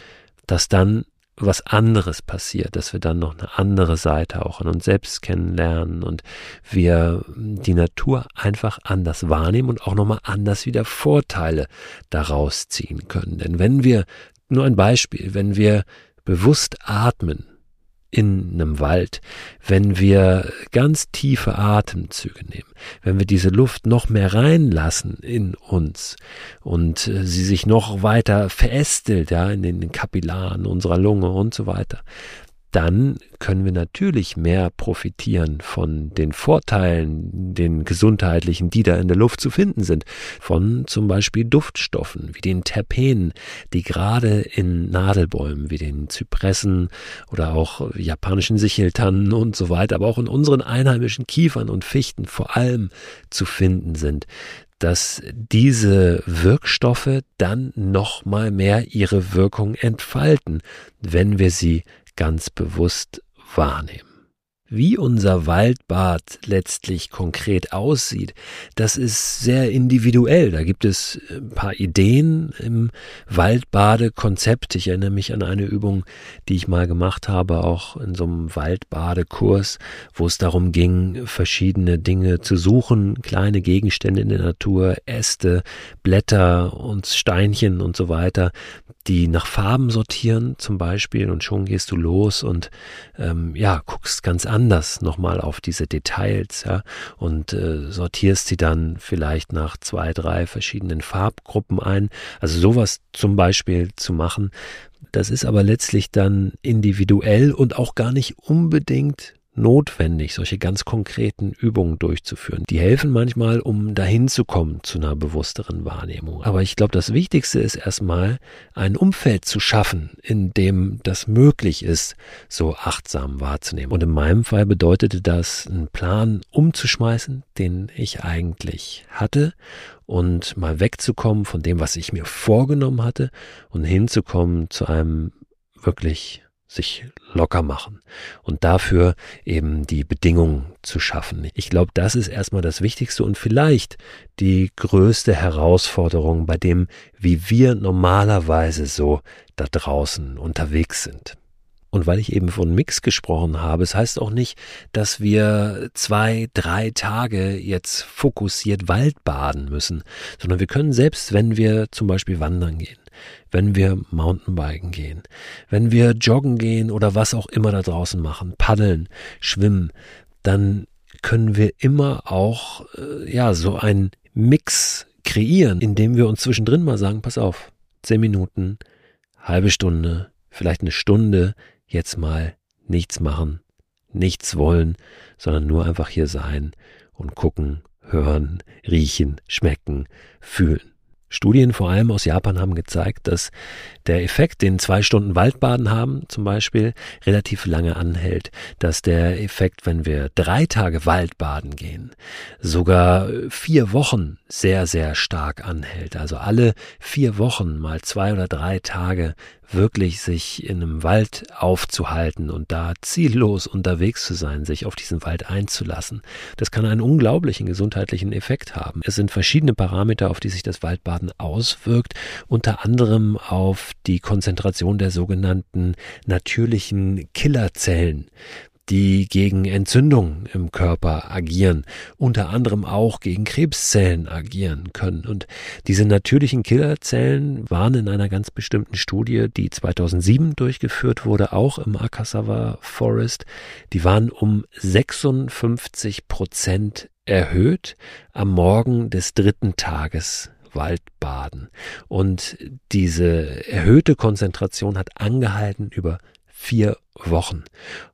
Speaker 1: das dann was anderes passiert, dass wir dann noch eine andere Seite auch an uns selbst kennenlernen und wir die Natur einfach anders wahrnehmen und auch nochmal anders wieder Vorteile daraus ziehen können. Denn wenn wir, nur ein Beispiel, wenn wir bewusst atmen, in einem Wald, wenn wir ganz tiefe Atemzüge nehmen, wenn wir diese Luft noch mehr reinlassen in uns und äh, sie sich noch weiter verästelt, ja, in den Kapillaren unserer Lunge und so weiter, dann können wir natürlich mehr profitieren von den Vorteilen, den gesundheitlichen, die da in der Luft zu finden sind, von zum Beispiel Duftstoffen wie den Terpenen, die gerade in Nadelbäumen wie den Zypressen oder auch japanischen Sicheltannen und so weiter, aber auch in unseren einheimischen Kiefern und Fichten vor allem zu finden sind dass diese Wirkstoffe dann noch mal mehr ihre Wirkung entfalten, wenn wir sie ganz bewusst wahrnehmen. Wie unser Waldbad letztlich konkret aussieht, das ist sehr individuell. Da gibt es ein paar Ideen im Waldbadekonzept. Ich erinnere mich an eine Übung, die ich mal gemacht habe, auch in so einem Waldbadekurs, wo es darum ging, verschiedene Dinge zu suchen, kleine Gegenstände in der Natur, Äste, Blätter und Steinchen und so weiter, die nach Farben sortieren zum Beispiel und schon gehst du los und ähm, ja, guckst ganz anders nochmal auf diese Details, ja, und äh, sortierst sie dann vielleicht nach zwei, drei verschiedenen Farbgruppen ein. Also sowas zum Beispiel zu machen, das ist aber letztlich dann individuell und auch gar nicht unbedingt notwendig, solche ganz konkreten Übungen durchzuführen. Die helfen manchmal, um dahin zu kommen zu einer bewussteren Wahrnehmung. Aber ich glaube, das Wichtigste ist erstmal, ein Umfeld zu schaffen, in dem das möglich ist, so achtsam wahrzunehmen. Und in meinem Fall bedeutete das, einen Plan umzuschmeißen, den ich eigentlich hatte und mal wegzukommen von dem, was ich mir vorgenommen hatte und hinzukommen zu einem wirklich sich locker machen und dafür eben die Bedingungen zu schaffen. Ich glaube, das ist erstmal das Wichtigste und vielleicht die größte Herausforderung bei dem, wie wir normalerweise so da draußen unterwegs sind. Und weil ich eben von Mix gesprochen habe, es das heißt auch nicht, dass wir zwei, drei Tage jetzt fokussiert Waldbaden müssen, sondern wir können selbst, wenn wir zum Beispiel wandern gehen, wenn wir Mountainbiken gehen, wenn wir joggen gehen oder was auch immer da draußen machen, paddeln, schwimmen, dann können wir immer auch äh, ja so einen Mix kreieren, indem wir uns zwischendrin mal sagen, pass auf, zehn Minuten, halbe Stunde, vielleicht eine Stunde, jetzt mal nichts machen, nichts wollen, sondern nur einfach hier sein und gucken, hören, riechen, schmecken, fühlen. Studien vor allem aus Japan haben gezeigt, dass der Effekt, den zwei Stunden Waldbaden haben, zum Beispiel, relativ lange anhält. Dass der Effekt, wenn wir drei Tage Waldbaden gehen, sogar vier Wochen sehr, sehr stark anhält. Also alle vier Wochen mal zwei oder drei Tage wirklich sich in einem Wald aufzuhalten und da ziellos unterwegs zu sein, sich auf diesen Wald einzulassen. Das kann einen unglaublichen gesundheitlichen Effekt haben. Es sind verschiedene Parameter, auf die sich das Waldbaden auswirkt, unter anderem auf die Konzentration der sogenannten natürlichen Killerzellen die gegen Entzündungen im Körper agieren, unter anderem auch gegen Krebszellen agieren können. Und diese natürlichen Killerzellen waren in einer ganz bestimmten Studie, die 2007 durchgeführt wurde, auch im Akasawa Forest, die waren um 56 Prozent erhöht am Morgen des dritten Tages Waldbaden. Und diese erhöhte Konzentration hat angehalten über vier Wochen.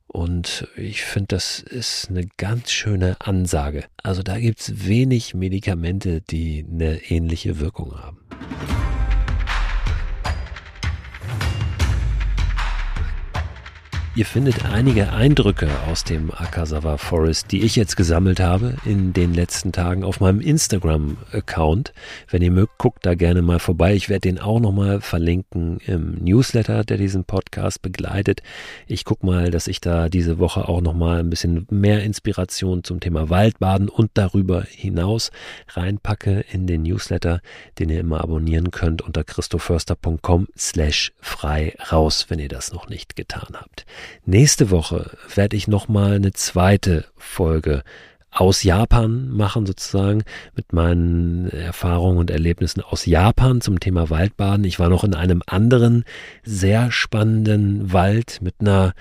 Speaker 1: Und ich finde, das ist eine ganz schöne Ansage. Also da gibt's wenig Medikamente, die eine ähnliche Wirkung haben. Ihr findet einige Eindrücke aus dem Akasawa Forest, die ich jetzt gesammelt habe in den letzten Tagen auf meinem Instagram-Account. Wenn ihr mögt, guckt da gerne mal vorbei. Ich werde den auch nochmal verlinken im Newsletter, der diesen Podcast begleitet. Ich guck mal, dass ich da diese Woche auch nochmal ein bisschen mehr Inspiration zum Thema Waldbaden und darüber hinaus reinpacke in den Newsletter, den ihr immer abonnieren könnt unter christoförster.com slash frei raus, wenn ihr das noch nicht getan habt. Nächste Woche werde ich nochmal eine zweite Folge aus Japan machen, sozusagen, mit meinen Erfahrungen und Erlebnissen aus Japan zum Thema Waldbaden. Ich war noch in einem anderen sehr spannenden Wald mit einer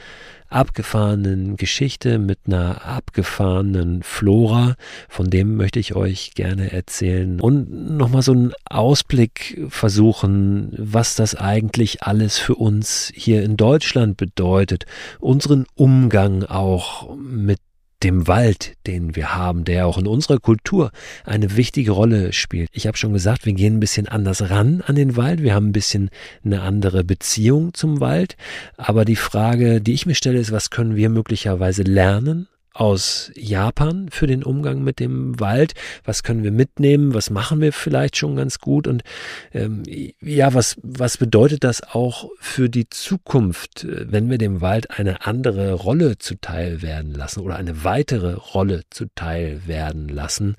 Speaker 1: abgefahrenen Geschichte, mit einer abgefahrenen Flora. Von dem möchte ich euch gerne erzählen und nochmal so einen Ausblick versuchen, was das eigentlich alles für uns hier in Deutschland bedeutet. Unseren Umgang auch mit dem Wald, den wir haben, der auch in unserer Kultur eine wichtige Rolle spielt. Ich habe schon gesagt, wir gehen ein bisschen anders ran an den Wald, wir haben ein bisschen eine andere Beziehung zum Wald, aber die Frage, die ich mir stelle, ist, was können wir möglicherweise lernen aus Japan für den Umgang mit dem Wald? Was können wir mitnehmen? Was machen wir vielleicht schon ganz gut? Und ähm, ja, was, was bedeutet das auch für die Zukunft, wenn wir dem Wald eine andere Rolle zuteil werden lassen oder eine weitere Rolle zuteil werden lassen,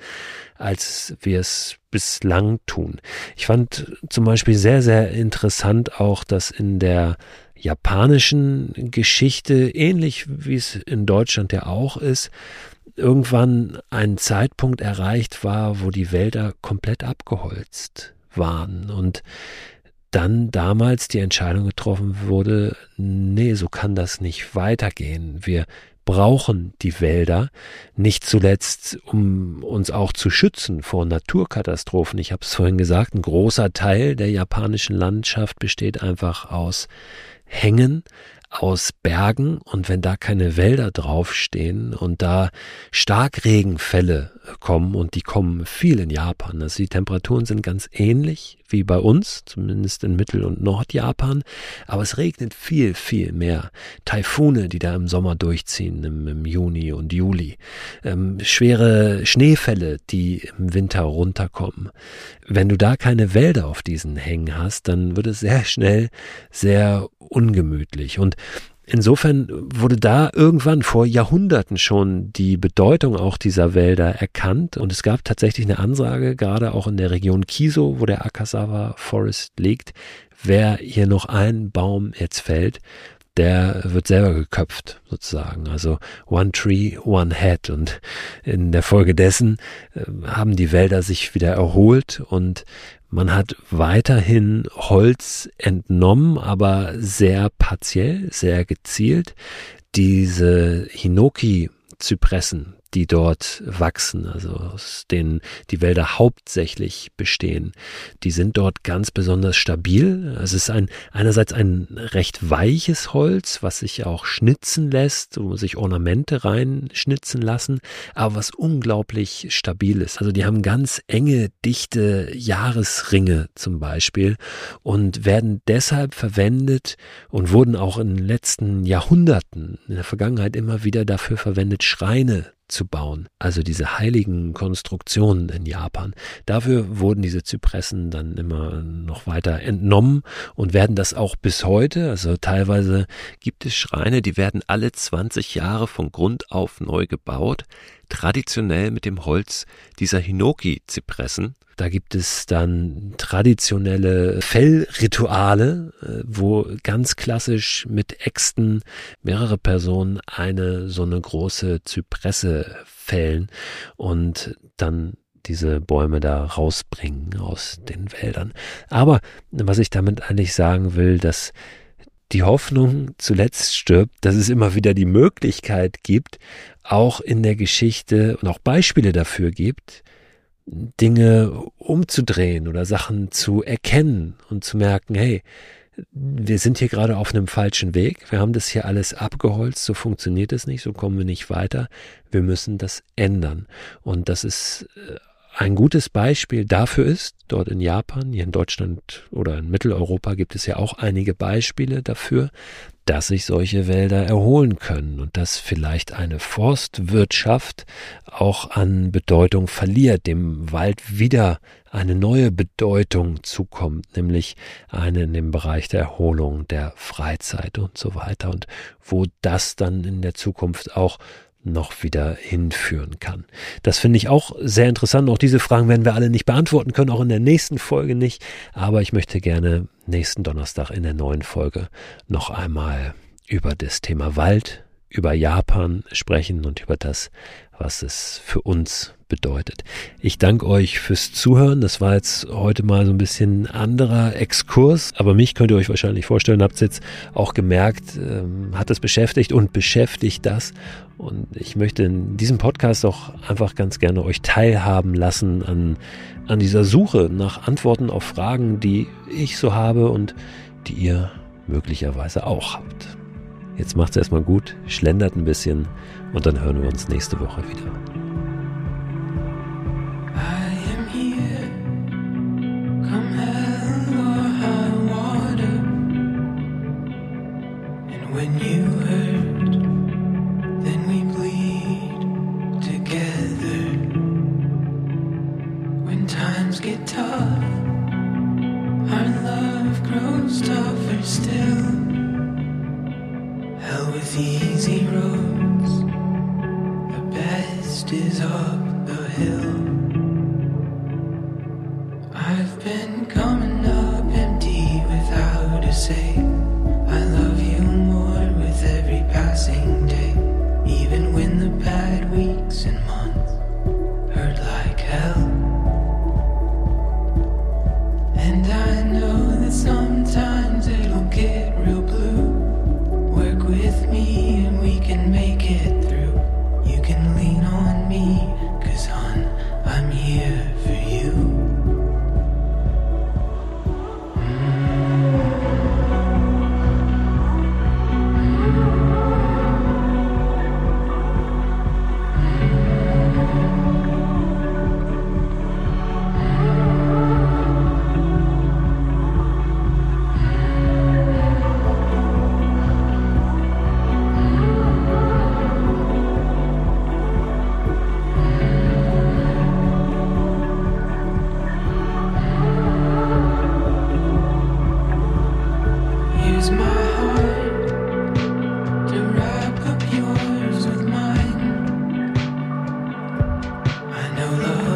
Speaker 1: als wir es bislang tun? Ich fand zum Beispiel sehr, sehr interessant auch, dass in der japanischen Geschichte, ähnlich wie es in Deutschland ja auch ist, irgendwann ein Zeitpunkt erreicht war, wo die Wälder komplett abgeholzt waren und dann damals die Entscheidung getroffen wurde, nee, so kann das nicht weitergehen. Wir brauchen die Wälder, nicht zuletzt, um uns auch zu schützen vor Naturkatastrophen. Ich habe es vorhin gesagt, ein großer Teil der japanischen Landschaft besteht einfach aus Hängen aus Bergen und wenn da keine Wälder draufstehen und da Starkregenfälle kommen und die kommen viel in Japan. Also die Temperaturen sind ganz ähnlich wie bei uns, zumindest in Mittel- und Nordjapan, aber es regnet viel, viel mehr. Taifune, die da im Sommer durchziehen, im, im Juni und Juli. Ähm, schwere Schneefälle, die im Winter runterkommen. Wenn du da keine Wälder auf diesen Hängen hast, dann wird es sehr schnell sehr ungemütlich. Und Insofern wurde da irgendwann vor Jahrhunderten schon die Bedeutung auch dieser Wälder erkannt. Und es gab tatsächlich eine Ansage, gerade auch in der Region Kiso, wo der Akasawa Forest liegt, wer hier noch ein Baum jetzt fällt, der wird selber geköpft, sozusagen. Also One Tree, One Head. Und in der Folge dessen äh, haben die Wälder sich wieder erholt und man hat weiterhin Holz entnommen, aber sehr partiell, sehr gezielt. Diese Hinoki-Zypressen, die dort wachsen, also aus denen die Wälder hauptsächlich bestehen. Die sind dort ganz besonders stabil. Es ist ein, einerseits ein recht weiches Holz, was sich auch schnitzen lässt, wo sich Ornamente reinschnitzen lassen, aber was unglaublich stabil ist. Also die haben ganz enge, dichte Jahresringe zum Beispiel und werden deshalb verwendet und wurden auch in den letzten Jahrhunderten in der Vergangenheit immer wieder dafür verwendet, Schreine zu bauen. Also diese heiligen Konstruktionen in Japan. Dafür wurden diese Zypressen dann immer noch weiter entnommen und werden das auch bis heute. Also teilweise gibt es Schreine, die werden alle 20 Jahre von Grund auf neu gebaut. Traditionell mit dem Holz dieser Hinoki-Zypressen. Da gibt es dann traditionelle Fellrituale, äh, wo ganz klassisch mit Äxten mehrere Personen eine so eine große Zypresse fällen und dann diese Bäume da rausbringen aus den Wäldern. Aber was ich damit eigentlich sagen will, dass die Hoffnung zuletzt stirbt, dass es immer wieder die Möglichkeit gibt, auch in der Geschichte und auch Beispiele dafür gibt, Dinge umzudrehen oder Sachen zu erkennen und zu merken, hey, wir sind hier gerade auf einem falschen Weg, wir haben das hier alles abgeholzt, so funktioniert es nicht, so kommen wir nicht weiter, wir müssen das ändern. Und das ist äh, ein gutes Beispiel dafür ist, dort in Japan, hier in Deutschland oder in Mitteleuropa gibt es ja auch einige Beispiele dafür, dass sich solche Wälder erholen können und dass vielleicht eine Forstwirtschaft auch an Bedeutung verliert, dem Wald wieder eine neue Bedeutung zukommt, nämlich eine in dem Bereich der Erholung, der Freizeit und so weiter. Und wo das dann in der Zukunft auch noch wieder hinführen kann. Das finde ich auch sehr interessant. Auch diese Fragen werden wir alle nicht beantworten können, auch in der nächsten Folge nicht. Aber ich möchte gerne nächsten Donnerstag in der neuen Folge noch einmal über das Thema Wald, über Japan sprechen und über das, was es für uns bedeutet. Ich danke euch fürs Zuhören. Das war jetzt heute mal so ein bisschen anderer Exkurs, aber mich könnt ihr euch wahrscheinlich vorstellen, habt es jetzt auch gemerkt, ähm, hat das beschäftigt und beschäftigt das. Und ich möchte in diesem Podcast auch einfach ganz gerne euch teilhaben lassen an, an dieser Suche nach Antworten auf Fragen, die ich so habe und die ihr möglicherweise auch habt. Jetzt macht's erstmal gut, schlendert ein bisschen und dann hören wir uns nächste Woche wieder.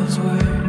Speaker 6: those words.